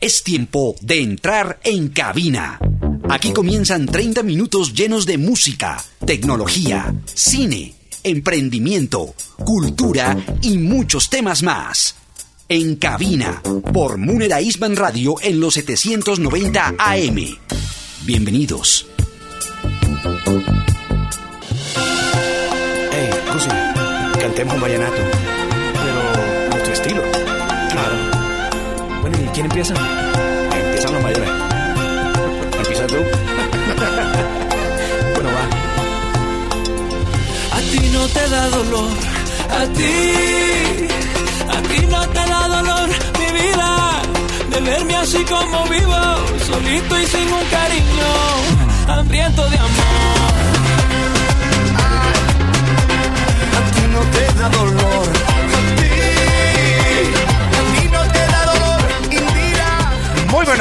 Es tiempo de entrar en cabina. Aquí comienzan 30 minutos llenos de música, tecnología, cine, emprendimiento, cultura y muchos temas más. En cabina, por Munera Isman Radio en los 790 AM. Bienvenidos. Hey, cantemos un vallenato. Quién empieza? Empiezan los mayores. ¿Empieza tú? bueno, va. A ti no te da dolor, a ti, a ti no te da dolor mi vida, de verme así como vivo, solito y sin un cariño, hambriento de amor. A ti no te da dolor.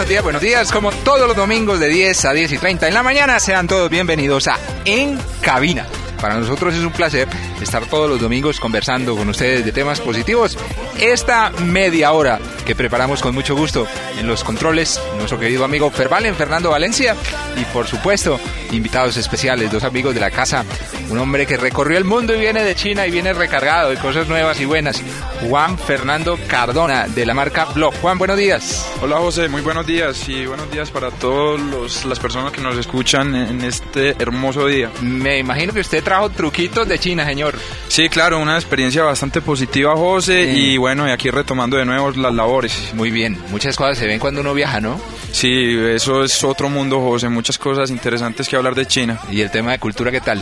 Buenos días, buenos días. Como todos los domingos de 10 a 10 y 30 en la mañana, sean todos bienvenidos a En Cabina. Para nosotros es un placer estar todos los domingos conversando con ustedes de temas positivos. Esta media hora que preparamos con mucho gusto en los controles, nuestro querido amigo Fervalen, Fernando Valencia, y por supuesto, invitados especiales, dos amigos de la casa, un hombre que recorrió el mundo y viene de China y viene recargado de cosas nuevas y buenas, Juan Fernando Cardona, de la marca Blog. Juan, buenos días. Hola José, muy buenos días y buenos días para todas las personas que nos escuchan en este hermoso día. Me imagino que usted trajo truquitos de China, señor. Sí, claro, una experiencia bastante positiva José Sí. y bueno, y aquí retomando de nuevo las labores. Muy bien, muchas cosas se ven cuando uno viaja, ¿no? Sí, eso es otro mundo José, muchas cosas interesantes que hablar de China. Y el tema de cultura, ¿qué tal?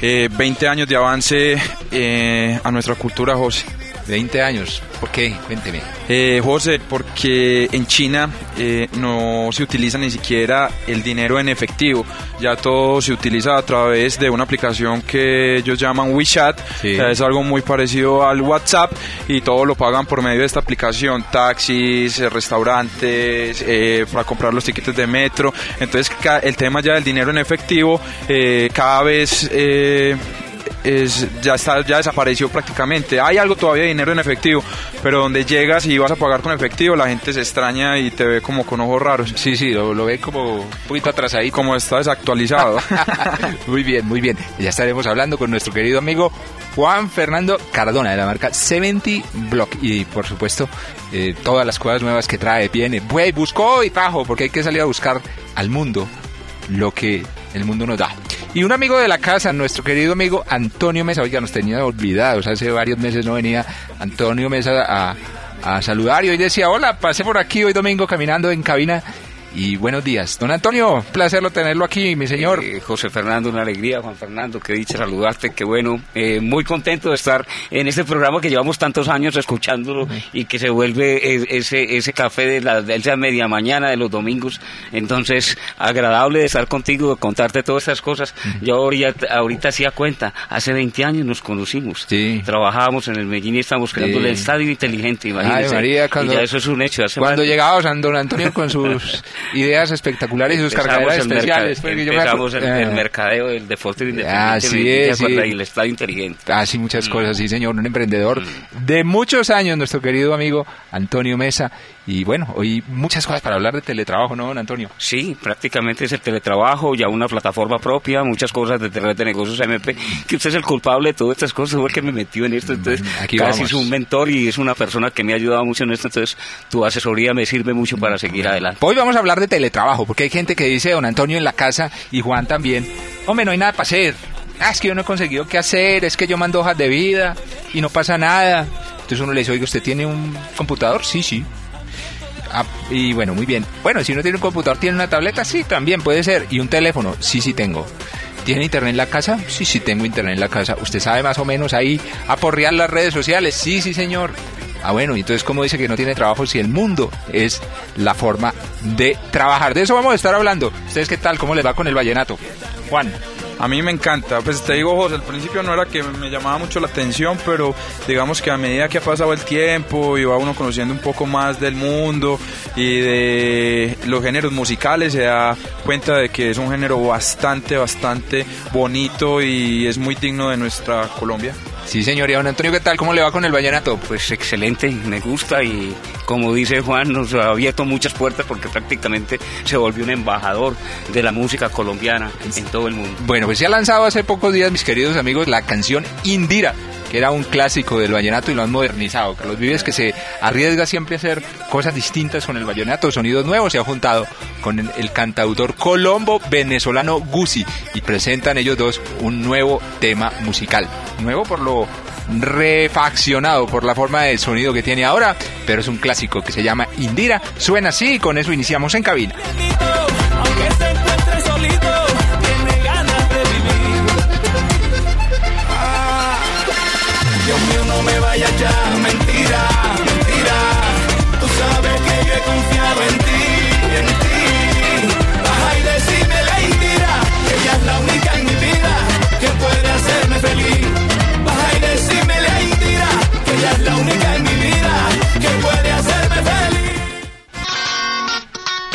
Eh, 20 años de avance eh, a nuestra cultura José. 20 años. ¿Por qué? Cuénteme. Eh, José, porque en China eh, no se utiliza ni siquiera el dinero en efectivo, ya todo se utiliza a través de una aplicación que ellos llaman WeChat, Sí. es algo muy parecido al WhatsApp y todo lo pagan por medio de esta aplicación, taxis, eh, restaurantes, eh, para comprar los tickets de metro, entonces el tema ya del dinero en efectivo eh, cada vez... es, ya está ya desapareció prácticamente. Hay algo todavía de dinero en efectivo, pero donde llegas y vas a pagar con efectivo, la gente se extraña y te ve como con ojos raros. Sí, sí, lo, lo ve como un poquito atrasadito. Como está desactualizado. muy bien, muy bien. Ya estaremos hablando con nuestro querido amigo Juan Fernando Cardona de la marca 70 Block. Y por supuesto, eh, todas las cosas nuevas que trae, viene. Güey, buscó y trajo, porque hay que salir a buscar al mundo lo que el mundo nos da. Y un amigo de la casa, nuestro querido amigo Antonio Mesa, oiga, nos tenía olvidados, hace varios meses no venía Antonio Mesa a, saludar y hoy decía, hola, pasé por aquí hoy domingo caminando en cabina y buenos días. Don Antonio, placerlo tenerlo aquí, mi señor. Eh, José Fernando, una alegría. Juan Fernando, qué dicha saludarte, qué bueno. Eh, muy contento de estar en este programa que llevamos tantos años escuchándolo y que se vuelve ese, ese café de la, de esa media mañana de los domingos. Entonces, agradable de estar contigo, de contarte todas estas cosas. Yo ahorita, ahorita hacía cuenta, hace 20 años nos conocimos. Sí. Trabajábamos en el Medellín y estábamos creando Sí. el estadio inteligente, imagínese. Ay, María, cuando- y ya eso es un hecho. Hace Cuando más- llegaba San Don Antonio con sus ideas espectaculares y sus cargaderas el especiales. porque yo me Empezamos el, acu- el Ah. mercadeo del deporte independiente. Así es, sí. Y el estadio inteligente. Ah, sí, muchas Mm. cosas, sí, señor, un emprendedor de muchos años, nuestro querido amigo Antonio Mesa. Y bueno, hoy muchas cosas para hablar de teletrabajo, ¿no, don Antonio? Sí, prácticamente es el teletrabajo, ya una plataforma propia, muchas cosas de red de negocios MP, que usted es el culpable de todas estas cosas, fue el que me metió en esto, entonces Mm, aquí casi vamos. es un mentor y es una persona que me ha ayudado mucho en esto, entonces tu asesoría me sirve mucho para seguir adelante. Hoy vamos a hablar de teletrabajo, porque hay gente que dice, don Antonio en la casa y Juan también, hombre, no hay nada para hacer. Ah, es que yo no he conseguido qué hacer, es que yo mando hojas de vida y no pasa nada. Entonces uno le dice, oiga, ¿usted tiene un computador? Sí, sí. Ah, y bueno, muy bien. Bueno, si no tiene un computador, ¿tiene una tableta? Sí, también puede ser. ¿Y un teléfono? Sí, sí tengo. ¿Tiene internet en la casa? Sí, sí tengo internet en la casa. ¿Usted sabe más o menos ahí aporrear las redes sociales? Sí, sí, señor. Ah, bueno, entonces, ¿cómo dice que no tiene trabajo si el mundo es la forma de trabajar? De eso vamos a estar hablando. ¿Ustedes qué tal? ¿Cómo les va con el vallenato? Juan. A mí me encanta, pues te digo José, al principio no era que me llamaba mucho la atención, pero digamos que a medida que ha pasado el tiempo y va uno conociendo un poco más del mundo y de los géneros musicales, se da cuenta de que es un género bastante, bastante bonito y es muy digno de nuestra Colombia. Sí, señor. Y don Antonio, ¿qué tal? ¿Cómo le va con el vallenato? Pues excelente, me gusta y como dice Juan, nos ha abierto muchas puertas porque prácticamente se volvió un embajador de la música colombiana en todo el mundo. Bueno, pues se ha lanzado hace pocos días, mis queridos amigos, la canción Indira, que era un clásico del vallenato y lo han modernizado. Carlos Vives, que se arriesga siempre a hacer cosas distintas con el vallenato, sonidos nuevos, se ha juntado con el, cantautor colombo venezolano Gusi y presentan ellos dos un nuevo tema musical. Nuevo por lo refaccionado por la forma de sonido que tiene ahora, pero es un clásico que se llama Indira. Suena así y con eso iniciamos en cabina.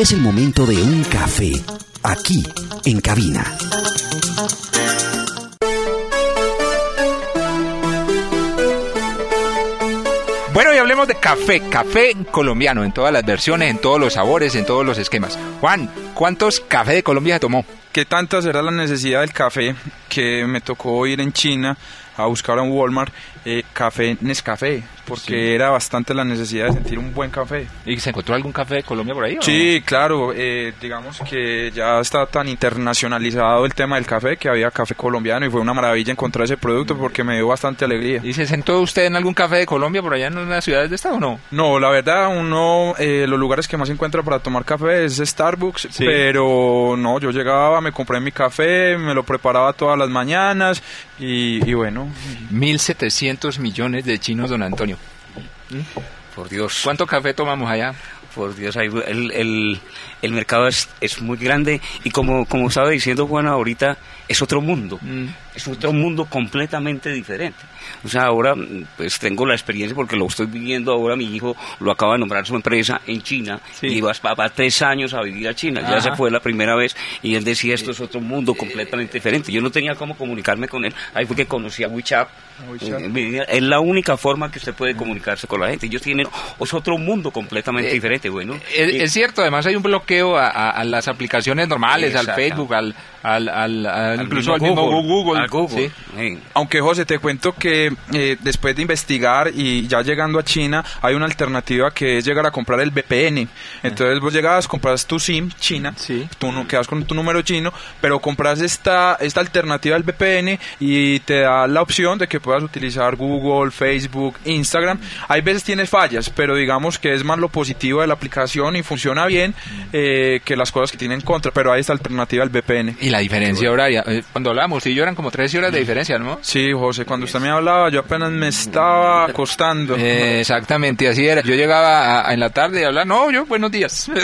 Es el momento de un café, aquí, en cabina. Bueno, y hablemos de café, café colombiano, en todas las versiones, en todos los sabores, en todos los esquemas. Juan, ¿cuántos café de Colombia se tomó? ¿Qué tanta será la necesidad del café que me tocó ir en China a buscar a un Walmart eh, café Nescafé? Porque era bastante la necesidad de sentir un buen café. ¿Y se encontró algún café de Colombia por ahí? o? Sí, claro, eh, digamos que ya está tan internacionalizado el tema del café que había café colombiano y fue una maravilla encontrar ese producto porque me dio bastante alegría. ¿Y se sentó usted en algún café de Colombia por allá en las ciudades de estado o no? No, la verdad, uno, eh, los lugares que más encuentra para tomar café es Starbucks, pero no, yo llegaba, me compré mi café, me lo preparaba todas las mañanas y, y bueno, 1.700 millones de chinos, don Antonio. Por Dios. ¿Cuánto café tomamos allá? Por Dios, hay- el, el, el mercado es, es muy grande y como, como estaba diciendo Juan ahorita, es otro mundo, Mm. es otro mundo completamente diferente. O sea, ahora pues tengo la experiencia porque lo estoy viviendo ahora, mi hijo lo acaba de nombrar su empresa en China Sí. y va, va- va tres años a vivir a China, ya se fue la primera vez y él decía esto es otro mundo completamente diferente. Yo no tenía cómo comunicarme con él, ahí fue que conocí a WeChat. WeChat. Eh, Es la única forma que usted puede comunicarse con la gente. Ellos tienen es otro mundo completamente Eh, diferente. Bueno, Es, y- es cierto, además hay un bloqueo a, a- a las aplicaciones normales, al. Facebook, al, al, al- al- al incluso al mismo Google. al Google. Sí. Aunque José, te cuento que eh, después de investigar y ya llegando a China, hay una alternativa que es llegar a comprar el VPN. Entonces vos llegabas, compras tu SIM china, Sí. tú no quedas con tu número chino, pero compras esta, esta alternativa del VPN y te da la opción de que puedas utilizar Google, Facebook, Instagram. Hay veces tienes fallas, pero digamos que es más lo positivo de la aplicación y funciona bien eh, que las cosas que tiene en contra, pero hay esta alternativa del VPN. Y la diferencia horaria, eh, cuando hablábamos, y yo eran como 13 horas de diferencia, ¿no? Sí, José, cuando usted me hablaba, yo apenas me estaba acostando. Eh, exactamente, así era. Yo llegaba a- a- en la tarde y hablaba, no, yo, buenos días.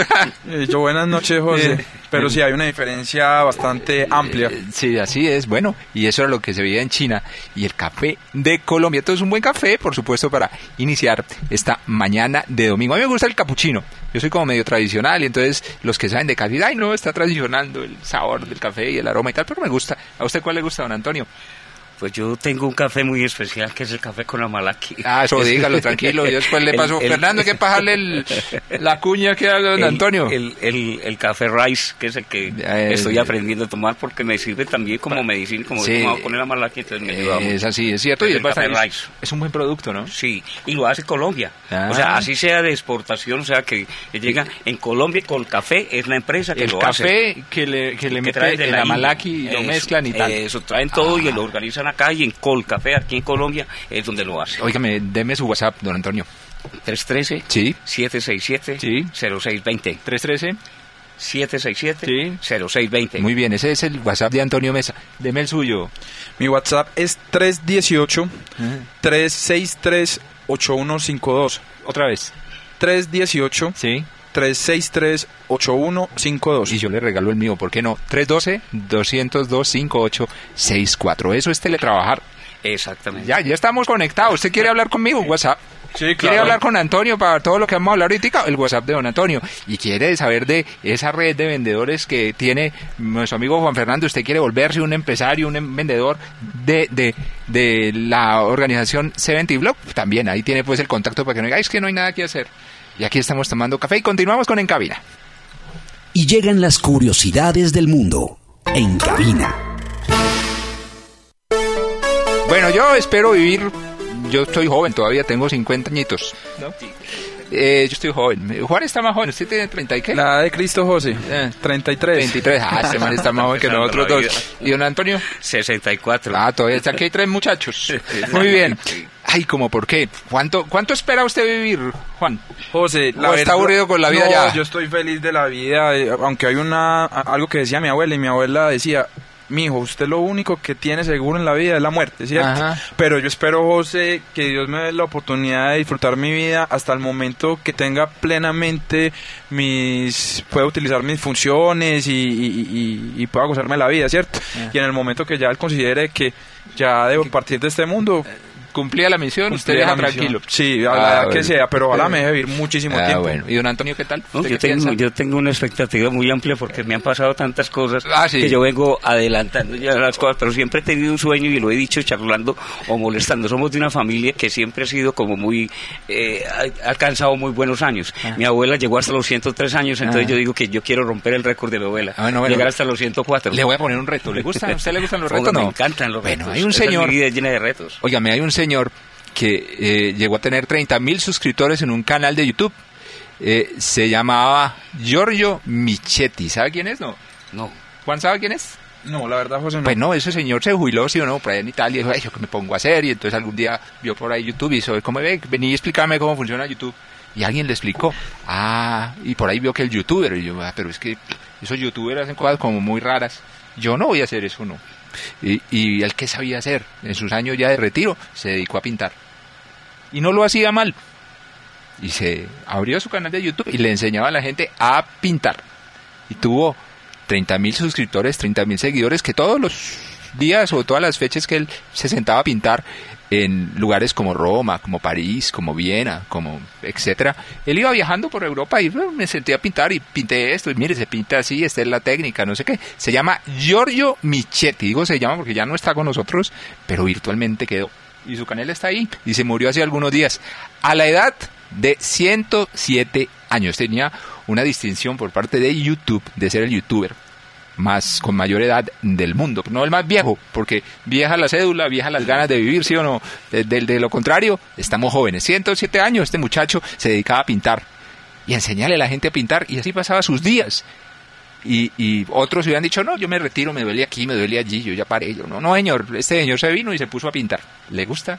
Eh, yo, buenas noches, José. Pero sí, hay una diferencia bastante amplia. Sí, así es. Bueno, y eso era lo que se veía en China. Y el café de Colombia. Entonces, un buen café, por supuesto, para iniciar esta mañana de domingo. A mí me gusta el capuchino. Yo soy como medio tradicional y entonces los que saben de café, ay, no, está tradicionando el sabor del café y el aroma y tal, pero me gusta. ¿A usted cuál le gusta, don Antonio? Pues yo tengo un café muy especial que es el café con la malaki. Ah, eso dígalo, tranquilo. Yo después le El- paso, el- Fernando, hay que pasarle el- la cuña que haga don El- Antonio. El, el, el café rice, que es el que estoy aprendiendo a tomar porque me sirve también como medicina, como Sí. he con la malaki, entonces me ayuda es así, es cierto. Y El es, bastante- rice. es un buen producto, ¿no? Sí, y lo hace Colombia. Ah. O sea, así sea de exportación, o sea, que llega en Colombia con café, es la empresa que El lo hace. café que le, que le que mete traen de en la, India. malaki y lo mezclan y tal. Eso, traen todo y Ah. lo organizan acá y en Colcafé, aquí en Colombia, es donde lo hace. Óigame, deme su WhatsApp, don Antonio. 313 Sí. 767 Sí. 0620 313. 767 Sí. 0620 Muy bien, ese es el WhatsApp de Antonio Mesa. Deme el suyo. Mi WhatsApp es 318-363-8152. Otra vez. 318-363-8152. Sí. Y yo le regalo el mío, ¿por qué no? 312-202-5864. Eso es teletrabajar. Exactamente. Ya, ya estamos conectados. ¿Usted quiere hablar conmigo? WhatsApp. Sí, quiere hablar con Antonio para todo lo que vamos a hablar ahorita, el WhatsApp de don Antonio. Y quiere saber de esa red de vendedores que tiene nuestro amigo Juan Fernando. Usted quiere volverse un empresario, un em- vendedor de, de, de la organización 70 Blog. También ahí tiene pues el contacto para que no diga, "Ay, es que no hay nada que hacer. Y aquí estamos tomando café y continuamos con En Cabina. Y llegan las curiosidades del mundo en cabina. Bueno, yo espero vivir. Yo estoy joven, todavía tengo 50 añitos. ¿no? Eh, yo estoy joven. Juan está más joven. ¿Usted tiene 30 y qué? La de Cristo José, Eh. 33. 23. Ah, este man está más joven que nosotros dos. ¿Y don Antonio? 64. Ah, todavía está aquí hay tres muchachos. Muy bien. Ay, ¿cómo por qué? ¿Cuánto, cuánto espera usted vivir, Juan? José, ¿O está aburrido con la vida no, ya? yo estoy feliz de la vida, eh, aunque hay una algo que decía mi abuela y mi abuela decía, mi hijo, usted lo único que tiene seguro en la vida es la muerte, ¿cierto? Ajá. Pero yo espero, José, que Dios me dé la oportunidad de disfrutar mi vida hasta el momento que tenga plenamente mis, pueda utilizar mis funciones y, y- y- y pueda gozarme la vida, ¿cierto? Ah. Y en el momento que ya él considere que ya debo partir de este mundo, ¿Cumplía la misión? ¿Usted cumplir deja misión. tranquilo? Sí, a Ah, la edad bueno. que sea, pero ojalá me deje vivir muchísimo Ah, tiempo. bueno. ¿Y don Antonio qué tal? No, ¿Usted yo, qué tengo, yo tengo una expectativa muy amplia porque me han pasado tantas cosas Ah, sí. que yo vengo adelantando ya las cosas, pero siempre he tenido un sueño y lo he dicho charlando o molestando. Somos de una familia que siempre ha sido como muy, eh, ha alcanzado muy buenos años. Mi abuela llegó hasta los 103 años, entonces Ah. yo digo que yo quiero romper el récord de mi abuela, Ah, bueno, bueno. llegar hasta los 104. Le voy a poner un reto. ¿Le gusta? ¿A usted le gustan los retos? Me No. encantan los Bueno, retos. hay un Esa es señor... mi vida llena de retos. Óigame, hay un señor que eh, llegó a tener 30 mil suscriptores en un canal de YouTube. Eh, se llamaba Giorgio Michetti. ¿Sabe quién es? No. No. Juan, ¿sabe quién es? No, la verdad, José, no. Pues no, ese señor se jubiló, sí o no, por ahí en Italia, y dijo, ay, ¿yo qué me pongo a hacer? Y entonces algún día vio por ahí YouTube y dijo, ¿cómo ve? Vení a explicarme cómo funciona YouTube. Y alguien le explicó, ah, y por ahí vio que el youtuber, y yo, ah, pero es que esos youtubers hacen cosas como muy raras. Yo no voy a hacer eso, no. Y, y él que sabía hacer, en sus años ya de retiro, se dedicó a pintar. Y no lo hacía mal. Y se abrió su canal de YouTube y le enseñaba a la gente a pintar. Y tuvo 30 mil suscriptores, 30 mil seguidores que todos los días o todas las fechas que él se sentaba a pintar en lugares como Roma, como París, como Viena, como etcétera, él iba viajando por Europa y me senté a pintar y pinté esto y mire, se pinta así, esta es la técnica, no sé qué. Se llama Giorgio Michetti, digo se llama porque ya no está con nosotros, pero virtualmente quedó. Y su canal está ahí y se murió hace algunos días. A la edad de 107 años. Tenía una distinción por parte de YouTube de ser el youtuber más con mayor edad del mundo, no el más viejo, porque vieja la cédula, vieja las ganas de vivir, sí o no. De, de- lo contrario, estamos jóvenes. 107 años, este muchacho se dedicaba a pintar y enseñarle a la gente a pintar y así pasaba sus días. Y, y otros hubieran dicho, no, yo me retiro, me duele aquí, me duele allí, yo ya paré. Yo, no, no, señor, este señor se vino y se puso a pintar. ¿Le gusta?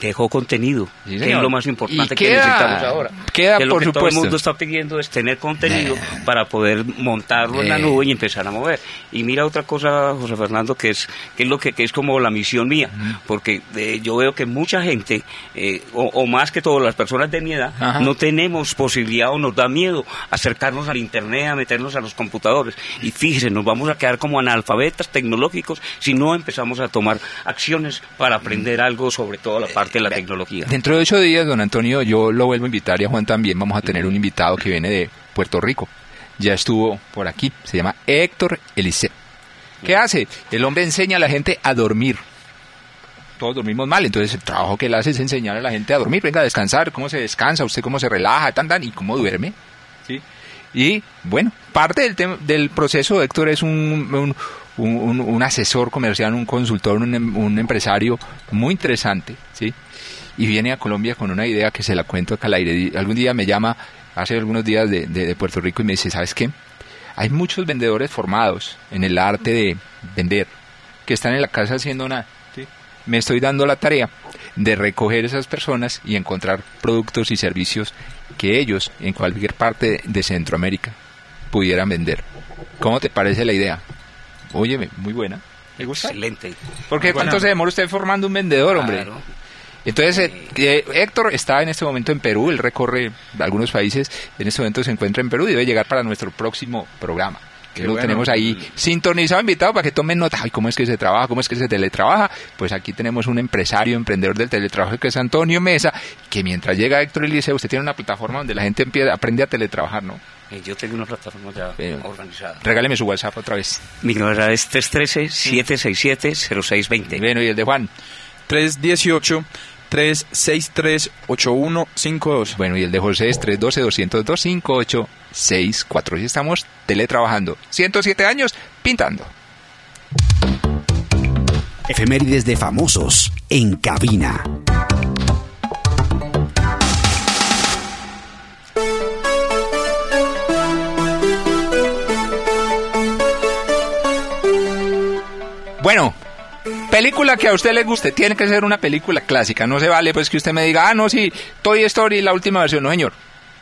Dejó contenido, Sí, que es lo más importante que necesitamos ahora. queda, que lo por que todo el supuesto. mundo está pidiendo es tener contenido para poder montarlo en la Eh. nube y empezar a mover. Y mira otra cosa, José Fernando, que es que es lo que, que es como la misión mía, porque eh, yo veo que mucha gente, eh, o, o más que todas las personas de mi edad, Ajá. no tenemos posibilidad o nos da miedo acercarnos al internet, a meternos a los computadores. Y fíjese, nos vamos a quedar como analfabetas tecnológicos si no empezamos a tomar acciones para aprender algo sobre toda la parte de la tecnología. Dentro de ocho días, don Antonio, yo lo vuelvo a invitar y a Juan también. Vamos a tener un invitado que viene de Puerto Rico. Ya estuvo por aquí. Se llama Héctor Eliseo. ¿Qué hace? El hombre enseña a la gente a dormir. Todos dormimos mal, entonces el trabajo que él hace es enseñar a la gente a dormir. Venga, a descansar, cómo se descansa, usted cómo se relaja, tan, tan, y cómo duerme. ¿sí? Y bueno, parte del, del proceso, Héctor es un, un, un- asesor comercial, un consultor, un, em- un empresario muy interesante, ¿sí? Y viene a Colombia con una idea que se la cuento acá al aire. Algún día me llama, hace algunos días de, de- de Puerto Rico, y me dice, ¿sabes qué? Hay muchos vendedores formados en el arte de vender, que están en la casa haciendo nada. ¿sí? Me estoy dando la tarea de recoger esas personas y encontrar productos y servicios que ellos en cualquier parte de Centroamérica pudieran vender. ¿Cómo te parece la idea? Óyeme, muy buena. ¿Me gusta? Excelente. Porque cuánto se demora usted formando un vendedor, hombre. Claro. Entonces, eh, eh, Héctor está en este momento en Perú, él recorre algunos países, en este momento se encuentra en Perú y debe llegar para nuestro próximo programa. Qué lo bueno. tenemos ahí sintonizado, invitado para que tomen nota. Ay, ¿cómo es que se trabaja? ¿Cómo es que se teletrabaja? Pues aquí tenemos un empresario, emprendedor del teletrabajo que es Antonio Mesa, que mientras llega Héctor Eliseo, usted tiene una plataforma donde la gente empieza, aprende a teletrabajar, ¿no? Eh, yo tengo una plataforma ya Eh, organizada. Regáleme su WhatsApp otra vez. Mi número es 313-767-0620. Bueno, y el de Juan. 318-363-8152. Bueno, y el de José es 312-202-5864. Y estamos teletrabajando. 107 años pintando. Efemérides de famosos en cabina. Bueno, película que a usted le guste, tiene que ser una película clásica. No se vale pues que usted me diga, ah, no, sí, Toy Story, la última versión. No, señor.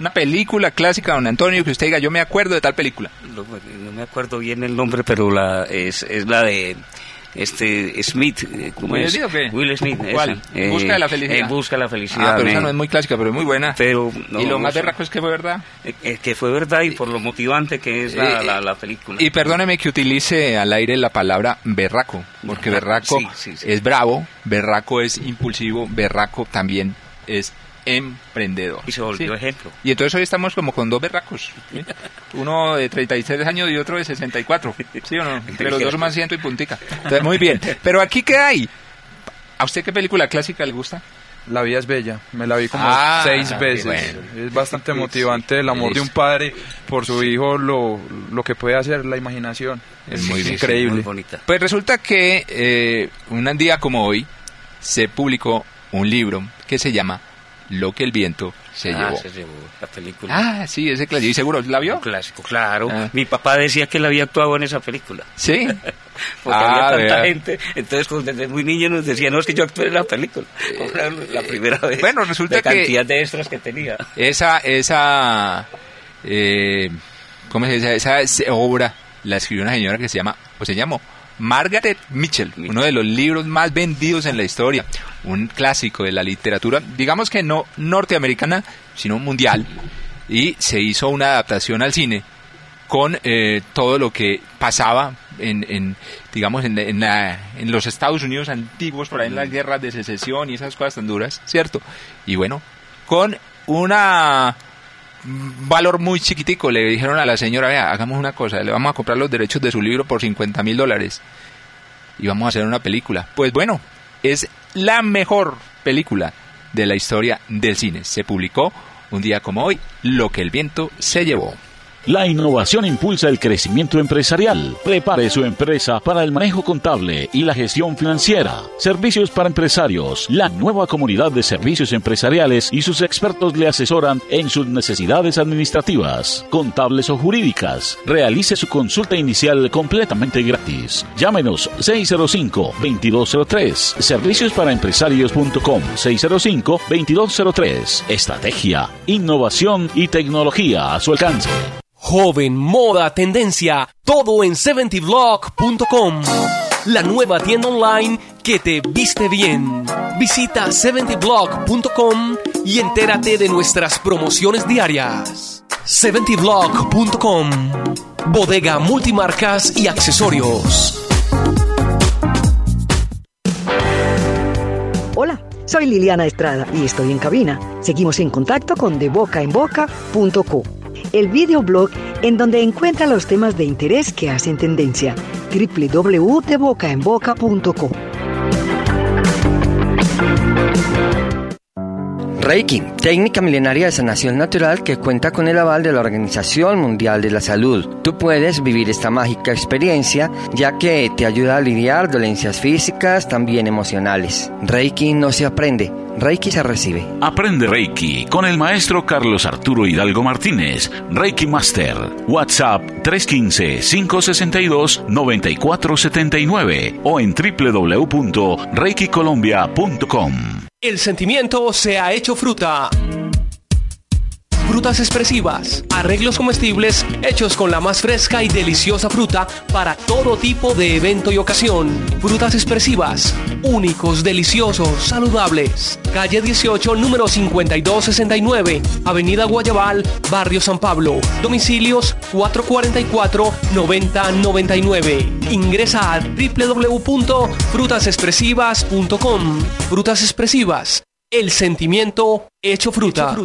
Una película clásica, don Antonio, que usted diga, yo me acuerdo de tal película. No, no me acuerdo bien el nombre, pero la es, es la de este Smith. eh, ¿Cómo ¿Will es? Smith o qué? Will Smith. ¿Cuál? Eh, Busca la felicidad. En busca de la felicidad. Ah, pero esa men. no es muy clásica, pero es muy buena. Pero, no, y lo más berraco es que fue verdad. Eh, eh, que fue verdad y por lo motivante que es la, Eh, la, la película. Y perdóneme que utilice al aire la palabra berraco, porque berraco Sí, sí, sí. es bravo, berraco es impulsivo, berraco también es emprendedor. Y se volvió ejemplo. Y entonces hoy estamos como con dos berracos. ¿sí? Uno de 36 años y otro de 64. ¿Sí o no? Entre los dos más ciento y puntica. Entonces, muy bien. Pero aquí, ¿qué hay? ¿A usted qué película clásica le gusta? La vida es bella, me la vi como Ah, seis veces. bueno. Es bastante motivante el amor de un padre por su hijo, lo, lo que puede hacer la imaginación. Es muy bien. increíble. Muy bonita. Pues resulta que eh, un día como hoy se publicó un libro que se llama Lo que el viento se Ah, llevó. se llevó la película. Ah, sí, ese clásico. ¿Y seguro la vio? Un clásico, claro. Ah. Mi papá decía que él había actuado en esa película. Sí. Porque Ah, había tanta vea. gente. Entonces, pues, desde muy niño nos decía, no, es que yo actué en la película. La, la primera vez. Eh, bueno, resulta de que- cantidad de extras que tenía. Esa, esa, eh, ¿cómo se dice? Esa es- obra la escribió una señora que se llama, o se llamó Margaret Mitchell, uno de los libros más vendidos en la historia, un clásico de la literatura, digamos que no norteamericana, sino mundial, y se hizo una adaptación al cine con eh, todo lo que pasaba en, en, digamos en, en la- en los Estados Unidos antiguos por ahí en las guerras de secesión y esas cosas tan duras cierto y bueno con una un valor muy chiquitico le dijeron a la señora vea hagamos una cosa le vamos a comprar los derechos de su libro por 50 mil dólares y vamos a hacer una película pues bueno es la mejor película de la historia del cine. Se publicó un día como hoy lo que el viento se llevó La innovación impulsa el crecimiento empresarial. Prepare su empresa para el manejo contable y la gestión financiera. Servicios para empresarios. La nueva comunidad de servicios empresariales y sus expertos le asesoran en sus necesidades administrativas, contables o jurídicas. Realice su consulta inicial completamente gratis. Llámenos 605-2203. Servicios para empresarios.com 605-2203. Estrategia, innovación y tecnología a su alcance. Joven, moda, tendencia, todo en 70blog.com. La nueva tienda online que te viste bien. Visita 70blog.com y entérate de nuestras promociones diarias. 70blog.com. Bodega multimarcas y accesorios. Hola, soy Liliana Estrada y estoy en cabina. Seguimos en contacto con debocaenboca.co, el videoblog en donde encuentra los temas de interés que hacen tendencia. www.debocaenboca.co. Reiki, técnica milenaria de sanación natural que cuenta con el aval de la Organización Mundial de la Salud. Tú puedes vivir esta mágica experiencia ya que te ayuda a lidiar dolencias físicas, también emocionales. Reiki no se aprende, Reiki se recibe. Aprende Reiki con el maestro Carlos Arturo Hidalgo Martínez, Reiki Master. WhatsApp 315-562-9479 o en www.reikicolombia.com. El sentimiento se ha hecho fruta. Frutas expresivas, arreglos comestibles hechos con la más fresca y deliciosa fruta para todo tipo de evento y ocasión. Frutas expresivas, únicos, deliciosos, saludables. Calle 18, número 5269, Avenida Guayabal, Barrio San Pablo. Domicilios 444-9099. Ingresa a www.frutasexpresivas.com. Frutas expresivas, el sentimiento hecho fruta.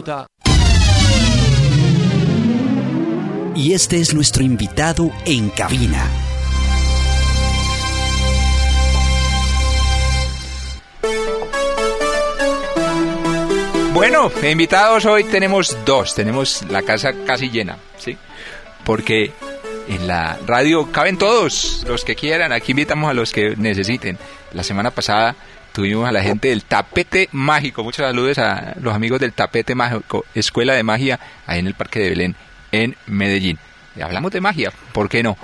Y este es nuestro invitado en cabina. Bueno, invitados hoy tenemos dos, tenemos la casa casi llena, ¿sí? Porque en la radio caben todos los que quieran, aquí invitamos a los que necesiten. La semana pasada tuvimos a la gente del Tapete Mágico, muchos saludos a los amigos del Tapete Mágico, Escuela de Magia, ahí en el Parque de Belén, en Medellín. Y hablamos de magia, ¿por qué no?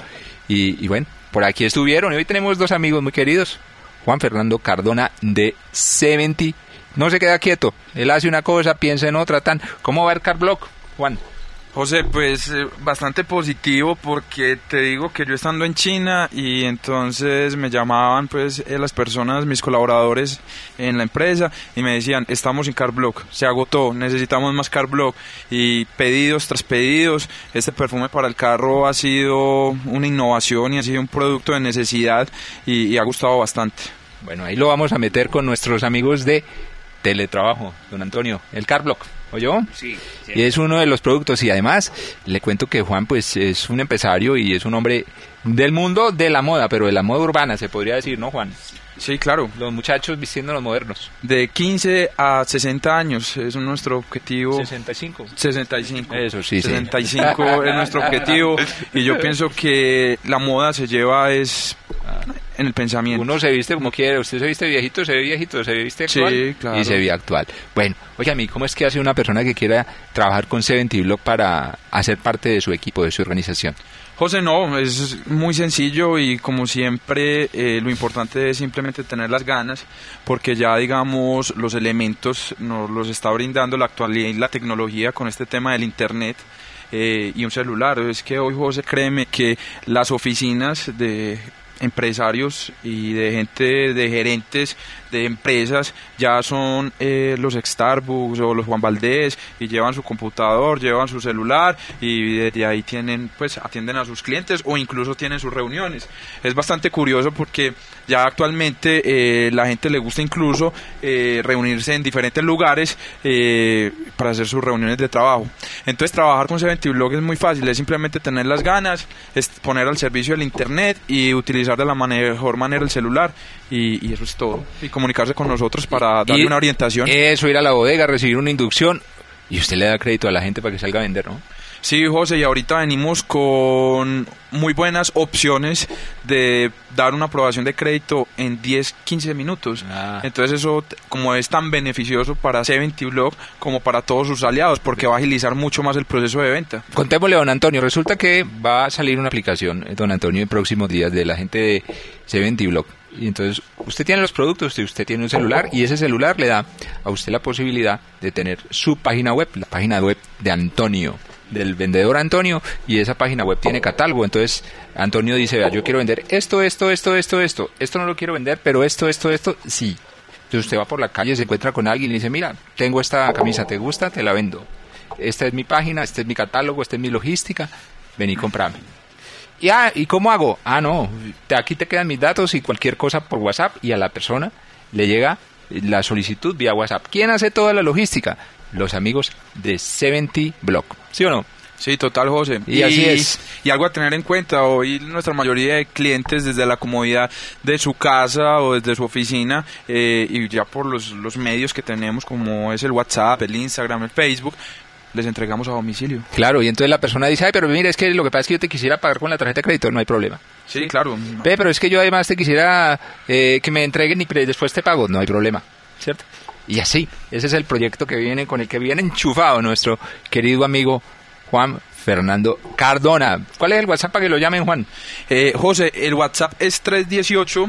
Y, bueno, por aquí estuvieron y hoy tenemos dos amigos muy queridos, Juan Fernando Cardona de 70 no se queda quieto. Él hace una cosa, piensa en otra, tan. ¿Cómo va el Carblock, Juan? José, pues eh, bastante positivo porque te digo que yo estando en China y entonces me llamaban pues eh, las personas, mis colaboradores en la empresa y me decían, estamos sin Carblock, se agotó, necesitamos más Carblock y pedidos tras pedidos, este perfume para el carro ha sido una innovación y ha sido un producto de necesidad y, y ha gustado bastante. Bueno, ahí lo vamos a meter con nuestros amigos de teletrabajo, don Antonio, el Carblock. ¿Oyó? Sí, sí. Y es uno de los productos y además le cuento que Juan pues es un empresario y es un hombre del mundo de la moda, pero de la moda urbana se podría decir, ¿no, Juan? Sí, claro. Los muchachos vistiendo los modernos. De 15 a 60 años es nuestro objetivo. 65. 65. Eso sí, sí. 65 es nuestro objetivo y yo pienso que la moda se lleva es en el pensamiento. Uno se viste como quiere, usted se viste viejito, se ve viejito, se viste actual Sí, claro. y se ve actual. Bueno, oye a mí, ¿cómo es que hace una persona que quiera trabajar con 70 Block para hacer parte de su equipo, de su organización? José, no, es muy sencillo y como siempre eh, lo importante es simplemente tener las ganas porque ya digamos los elementos nos los está brindando la actualidad y la tecnología con este tema del Internet. eh, y un celular. Es que hoy, José, créeme que las oficinas de empresarios y de gente, de gerentes de empresas, ya son eh, los Starbucks o los Juan Valdés y llevan su computador, llevan su celular y desde ahí tienen, pues atienden a sus clientes o incluso tienen sus reuniones. Es bastante curioso porque ya actualmente eh, la gente le gusta incluso eh, reunirse en diferentes lugares eh, para hacer sus reuniones de trabajo. Entonces trabajar con 70 Blog es muy fácil, es simplemente tener las ganas, es poner al servicio del internet y utilizar de la mejor manera el celular y, eso es todo. Comunicarse con nosotros para darle Y una orientación. Eso, ir a la bodega, recibir una inducción y usted le da crédito a la gente para que salga a vender, ¿no? Sí, José, y ahorita venimos con muy buenas opciones de dar una aprobación de crédito en 10, 15 minutos. Ah. Entonces eso, como es tan beneficioso para 70 Blog como para todos sus aliados, porque va a agilizar mucho más el proceso de venta. Contémosle don Antonio, resulta que va a salir una aplicación, eh, don Antonio, en próximos días de la gente de 70 Blog. Y entonces usted tiene los productos, y usted tiene un celular y ese celular le da a usted la posibilidad de tener su página web, la página web de Antonio, del vendedor Antonio, y esa página web tiene catálogo. Entonces Antonio dice, yo quiero vender esto, esto, esto, esto, esto, esto no lo quiero vender, pero esto, esto, esto, sí. Entonces usted va por la calle, se encuentra con alguien y dice, mira, tengo esta camisa, ¿te gusta? Te la vendo. Esta es mi página, este es mi catálogo, esta es mi logística, vení, comprame. Y, ah, ¿y cómo hago? Ah, no, aquí te quedan mis datos y cualquier cosa por WhatsApp y a la persona le llega la solicitud vía WhatsApp. ¿Quién hace toda la logística? Los amigos de 70 Block. ¿Sí o no? Sí, total, José. Y así es. Y algo a tener en cuenta, hoy nuestra mayoría de clientes desde la comodidad de su casa o desde su oficina eh, y ya por los, los medios que tenemos como es el WhatsApp, el Instagram, el Facebook, les entregamos a domicilio. Claro, y entonces la persona dice, ay, pero mira, es que lo que pasa es que yo te quisiera pagar con la tarjeta de crédito, no hay problema. Sí, claro. Ve, pero es que yo además te quisiera eh, que me entreguen y después te pago, no hay problema, ¿cierto? Y así, ese es el proyecto que viene, con el que viene enchufado nuestro querido amigo Juan Fernando Cardona. ¿Cuál es el WhatsApp para que lo llamen, Juan? Eh, José, el WhatsApp es 318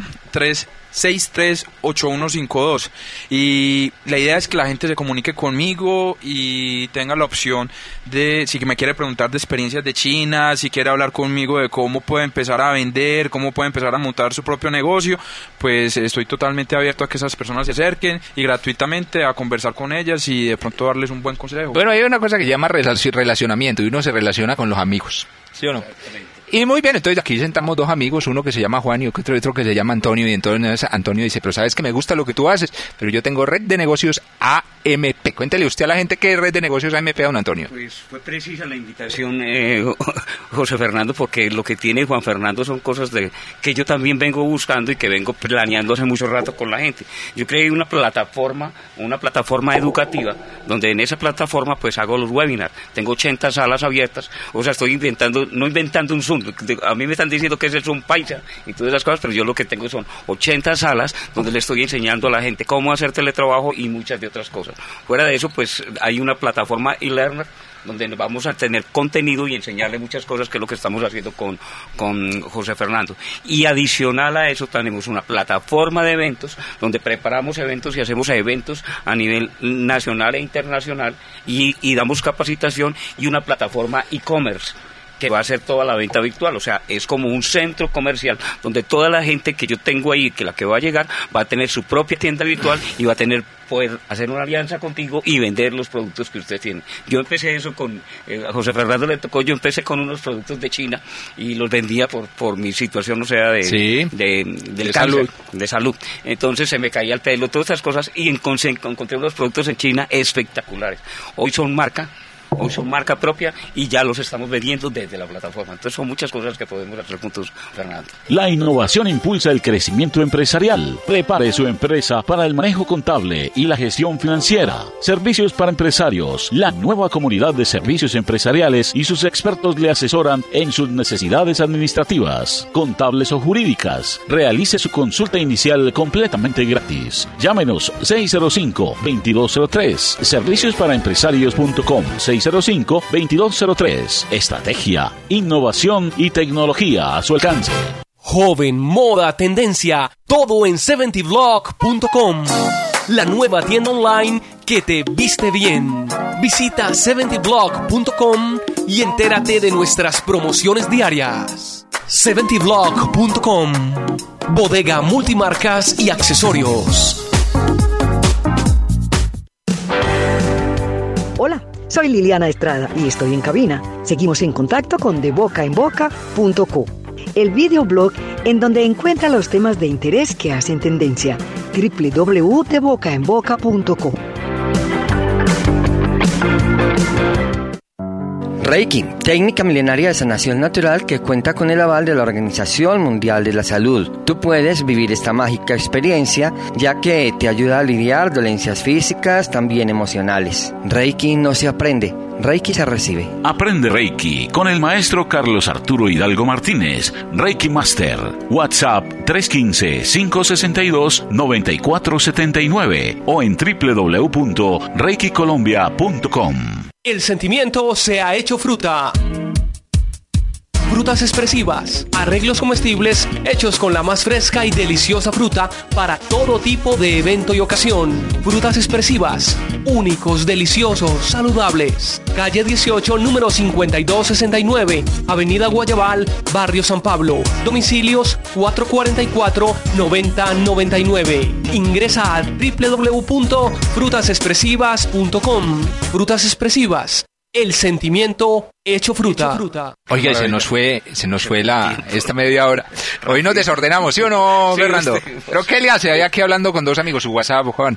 638152 y la idea es que la gente se comunique conmigo y tenga la opción de si me quiere preguntar de experiencias de China, si quiere hablar conmigo de cómo puede empezar a vender, cómo puede empezar a montar su propio negocio, pues estoy totalmente abierto a que esas personas se acerquen y gratuitamente a conversar con ellas y de pronto darles un buen consejo. Bueno, hay una cosa que se llama relacionamiento y uno se relaciona con los amigos, ¿sí o no? Y muy bien, entonces aquí sentamos dos amigos, uno que se llama Juan y otro, otro que se llama Antonio. Y entonces Antonio dice, pero sabes que me gusta lo que tú haces, pero yo tengo red de negocios AMP. Cuéntele usted a la gente qué red de negocios AMP, don Antonio. Pues fue precisa la invitación, eh, José Fernando, porque lo que tiene Juan Fernando son cosas de que yo también vengo buscando y que vengo planeando hace mucho rato con la gente. Yo creé una plataforma, una plataforma educativa, donde en esa plataforma pues hago los webinars. Tengo 80 salas abiertas, o sea, estoy inventando, no inventando un Zoom, a mí me están diciendo que es un paisa y todas esas cosas, pero yo lo que tengo son 80 salas donde le estoy enseñando a la gente cómo hacer teletrabajo y muchas de otras cosas. Fuera de eso, pues hay una plataforma e-learner donde vamos a tener contenido y enseñarle muchas cosas, que es lo que estamos haciendo con, con José Fernando. Y adicional a eso tenemos una plataforma de eventos, donde preparamos eventos y hacemos eventos a nivel nacional e internacional y, y damos capacitación y una plataforma e-commerce que va a ser toda la venta virtual, o sea, es como un centro comercial donde toda la gente que yo tengo ahí, que la que va a llegar, va a tener su propia tienda virtual y va a tener poder hacer una alianza contigo y vender los productos que usted tiene. Yo empecé eso con, eh, a José Fernando le tocó, yo empecé con unos productos de China y los vendía por, por mi situación, o sea, de, de, salud. de salud. Entonces se me caía el pelo, todas esas cosas y encontré unos productos en China espectaculares. Hoy son marca hoy son marca propia y ya los estamos vendiendo desde la plataforma. Entonces son muchas cosas que podemos hacer juntos, Fernando. La innovación impulsa el crecimiento empresarial. Prepare su empresa para el manejo contable y la gestión financiera. Servicios para empresarios. La nueva comunidad de servicios empresariales y sus expertos le asesoran en sus necesidades administrativas, contables o jurídicas. Realice su consulta inicial completamente gratis. Llámenos 605-2203. Servicios para empresarios.com 605-2203. Estrategia, innovación y tecnología a su alcance. Joven, moda, tendencia, todo en 70blog.com. La nueva tienda online que te viste bien. Visita 70blog.com y entérate de nuestras promociones diarias. 70blog.com. Bodega multimarcas y accesorios. Soy Liliana Estrada y estoy en cabina. Seguimos en contacto con debocaenboca.co, el videoblog en donde encuentra los temas de interés que hacen tendencia. www.debocaenboca.co. Reiki, técnica milenaria de sanación natural que cuenta con el aval de la Organización Mundial de la Salud. Tú puedes vivir esta mágica experiencia ya que te ayuda a lidiar dolencias físicas, también emocionales. Reiki no se aprende, Reiki se recibe. Aprende Reiki con el maestro Carlos Arturo Hidalgo Martínez, Reiki Master. WhatsApp 315-562-9479 o en www.reikicolombia.com. El sentimiento se ha hecho fruta frutas expresivas, arreglos comestibles hechos con la más fresca y deliciosa fruta para todo tipo de evento y ocasión. Frutas expresivas, únicos, deliciosos, saludables. Calle 18, número 5269, Avenida Guayabal, Barrio San Pablo. Domicilios 444-9099. Ingresa a www.frutasexpresivas.com. Frutas expresivas el sentimiento hecho fruta. Oye, se nos fue, se nos fue la esta media hora. Hoy nos desordenamos, ¿sí o no, Fernando? ¿Pero qué le hace? Hay aquí hablando con dos amigos, su WhatsApp, Juan.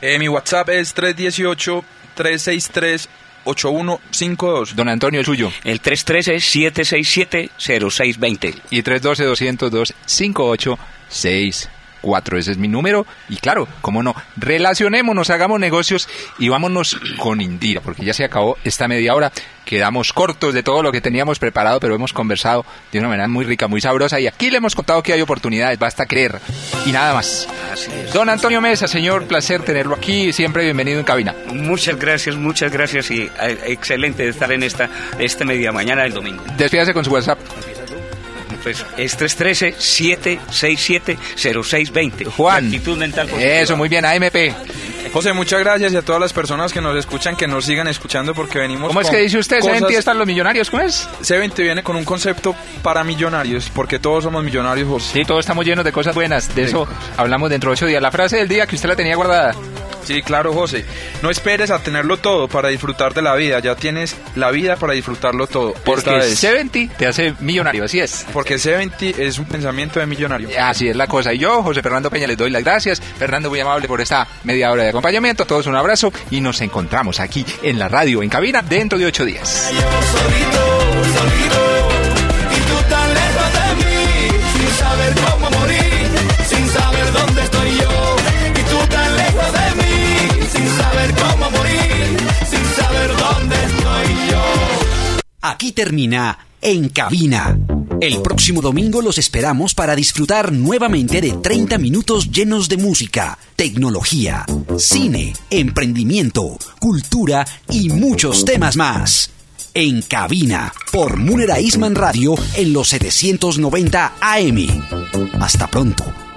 Eh, mi WhatsApp es 318-363-8152. Don Antonio, el suyo. El 313-767-0620. Y 312-202-5864. Ese es mi número. Y claro, como no, relacionémonos, hagamos negocios y vámonos con Indira, porque ya se acabó esta media hora. Quedamos cortos de todo lo que teníamos preparado, pero hemos conversado de una manera muy rica, muy sabrosa. Y aquí le hemos contado que hay oportunidades, basta creer. Y nada más. Don Antonio Mesa, señor, placer tenerlo aquí. Siempre bienvenido en cabina. Muchas gracias, muchas gracias. Y eh, excelente estar en esta, esta media mañana del domingo. Despídase con su WhatsApp. Pues es 313-767-0620. Juan, Actitud mental positiva. eso, muy bien, AMP. José, muchas gracias y a todas las personas que nos escuchan, que nos sigan escuchando porque venimos ¿Cómo es que dice usted? cosas- ¿Se están los millonarios? ¿Cómo es? C20 viene con un concepto para millonarios, porque todos somos millonarios, José. Sí, todos estamos llenos de cosas buenas. De eso hablamos dentro de ocho días. La frase del día que usted la tenía guardada. Sí, claro, José. No esperes a tenerlo todo para disfrutar de la vida. Ya tienes la vida para disfrutarlo todo. Porque Esta es- 70 te hace millonario, así es. Porque C20 es un pensamiento de millonario. Así es la cosa. Y yo, José Fernando Peña, les doy las gracias. Fernando, muy amable por esta media hora de acompañamiento. Todos un abrazo y nos encontramos aquí en la radio, en cabina, dentro de ocho días. Aquí termina En Cabina. El próximo domingo los esperamos para disfrutar nuevamente de 30 minutos llenos de música, tecnología, cine, emprendimiento, cultura y muchos temas más. En Cabina, por Munera Isman Radio en los 790 AM. Hasta pronto.